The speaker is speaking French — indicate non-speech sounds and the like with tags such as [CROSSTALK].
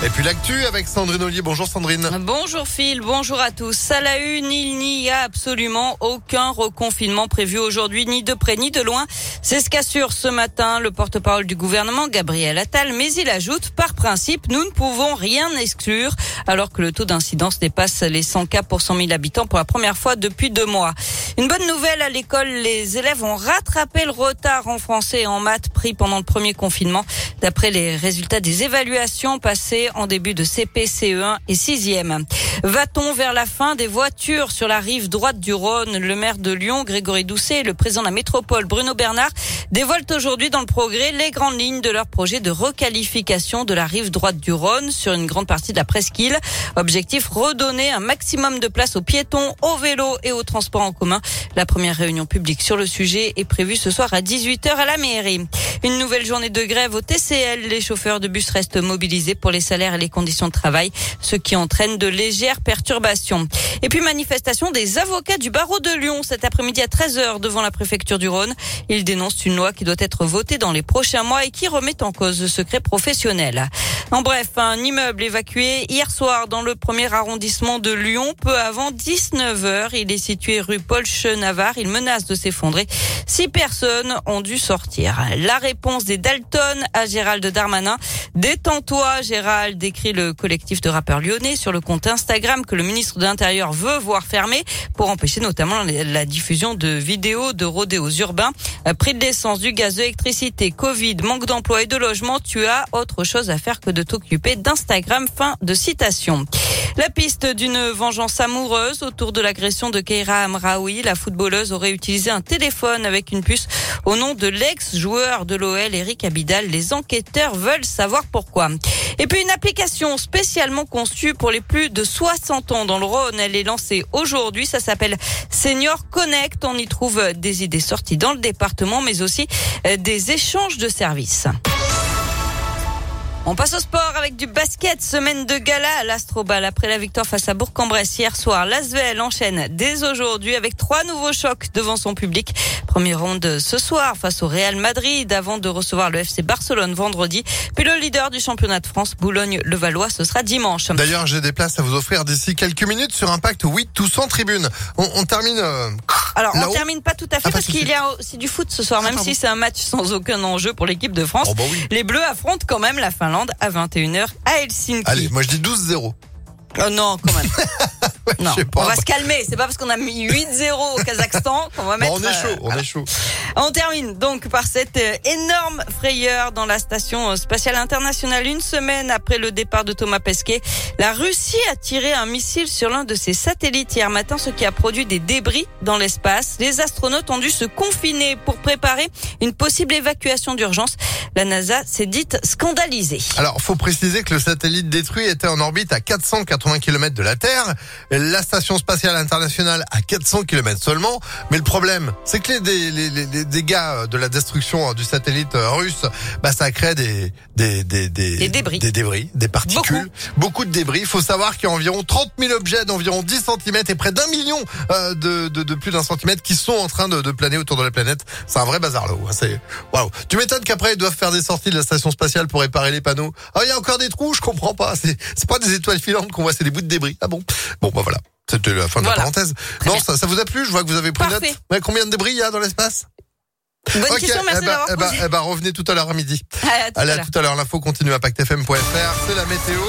Et puis l'actu avec Sandrine Ollier. Bonjour Sandrine. Bonjour Phil, bonjour à tous. À la une, il n'y a absolument aucun reconfinement prévu aujourd'hui, ni de près ni de loin. C'est ce qu'assure ce matin le porte-parole du gouvernement, Gabriel Attal, mais il ajoute, par principe, nous ne pouvons rien exclure, alors que le taux d'incidence dépasse les 100 cas pour 100 000 habitants pour la première fois depuis deux mois. Une bonne nouvelle à l'école, les élèves ont rattrapé le retard en français et en maths pris pendant le premier confinement, d'après les résultats des évaluations passées en début de CP, CE1 et 6e. Va-t-on vers la fin des voitures sur la rive droite du Rhône? Le maire de Lyon, Grégory Doucet, et le président de la métropole, Bruno Bernard, dévoilent aujourd'hui dans le progrès les grandes lignes de leur projet de requalification de la rive droite du Rhône sur une grande partie de la presqu'île. Objectif, redonner un maximum de place aux piétons, aux vélos et aux transports en commun. La première réunion publique sur le sujet est prévue ce soir à 18h à la mairie. Une nouvelle journée de grève au TCL. Les chauffeurs de bus restent mobilisés pour les salaires et les conditions de travail, ce qui entraîne de légères perturbations. Et puis manifestation des avocats du barreau de Lyon cet après-midi à 13h devant la préfecture du Rhône. Ils dénoncent une loi qui doit être votée dans les prochains mois et qui remet en cause le secret professionnel. En bref, un immeuble évacué hier soir dans le premier arrondissement de Lyon, peu avant 19h. Il est situé rue Paul Chenavard. Il menace de s'effondrer. Six personnes ont dû sortir. La réponse des Dalton à Gérald Darmanin. Détends-toi, Gérald, décrit le collectif de rappeurs lyonnais sur le compte Instagram que le ministre de l'Intérieur veut voir fermer pour empêcher notamment la diffusion de vidéos de rodéos urbains. Prix de l'essence, du gaz, de l'électricité, Covid, manque d'emploi et de logement, tu as autre chose à faire que de t'occuper d'Instagram. Fin de citation. La piste d'une vengeance amoureuse autour de l'agression de Keira Amraoui. La footballeuse aurait utilisé un téléphone avec une puce au nom de l'ex-joueur de l'OL, Eric Abidal. Les enquêteurs veulent savoir pourquoi. Et puis une application spécialement conçue pour les plus de 60 ans dans le Rhône. Elle est lancée aujourd'hui. Ça s'appelle Senior Connect. On y trouve des idées sorties dans le département, mais aussi euh, des échanges de services. On passe au sport avec du basket. Semaine de gala à l'Astrobal. Après la victoire face à Bourg-en-Bresse hier soir, l'Asvel enchaîne dès aujourd'hui avec trois nouveaux chocs devant son public. Première ronde ce soir face au Real Madrid avant de recevoir le FC Barcelone vendredi. Puis le leader du championnat de France, Boulogne-le-Valois, ce sera dimanche. D'ailleurs, j'ai des places à vous offrir d'ici quelques minutes sur Impact 8 tous en tribune. On, on termine. Euh, Alors, on termine pas tout à fait Ah, parce qu'il y a aussi du foot ce soir, même pardon. si c'est un match sans aucun enjeu pour l'équipe de France. Oh, bah oui. Les Bleus affrontent quand même la Finlande à 21h à Helsinki. Allez, moi je dis 12-0. Oh non, quand même. [LAUGHS] [LAUGHS] non, pas. on va se calmer. C'est pas parce qu'on a mis 8-0 au Kazakhstan qu'on va mettre. Bon, on est euh, chaud, on est chaud. on termine donc par cette euh, énorme frayeur dans la station euh, spatiale internationale. Une semaine après le départ de Thomas Pesquet, la Russie a tiré un missile sur l'un de ses satellites hier matin, ce qui a produit des débris dans l'espace. Les astronautes ont dû se confiner pour préparer une possible évacuation d'urgence. La NASA s'est dite scandalisée. Alors, faut préciser que le satellite détruit était en orbite à 480 km de la Terre, la station spatiale internationale à 400 km seulement. Mais le problème, c'est que les, les, les- les dégâts de la destruction du satellite euh, russe, bah, ça crée des, des, des, Des débris. des débris, des particules, beaucoup, de débris. Il faut savoir qu'il y a environ 30 000 objets d'environ 10 cm et près d'un million euh, de, de, de plus d'un centimètre qui sont en train de, de planer autour de la planète. C'est un vrai bazar là-haut. hein. C'est waouh. Tu m'étonnes qu'après ils doivent faire des sorties de la station spatiale pour réparer les panneaux. Ah, il y a encore des trous, je comprends pas. C'est c'est pas des étoiles filantes qu'on voit, c'est des bouts de débris. Ah bon Bon, bah voilà. C'était la fin de Voilà. la parenthèse. Très non, ça, ça vous a plu Je vois que vous avez pris Parfait. note. Ouais, combien de débris il y a dans l'espace Bonne question, merci eh ben, eh ben, eh ben, revenez tout à l'heure à midi. À tout Allez, à tout à l'heure. L'info continue à pactfm.fr. C'est la météo.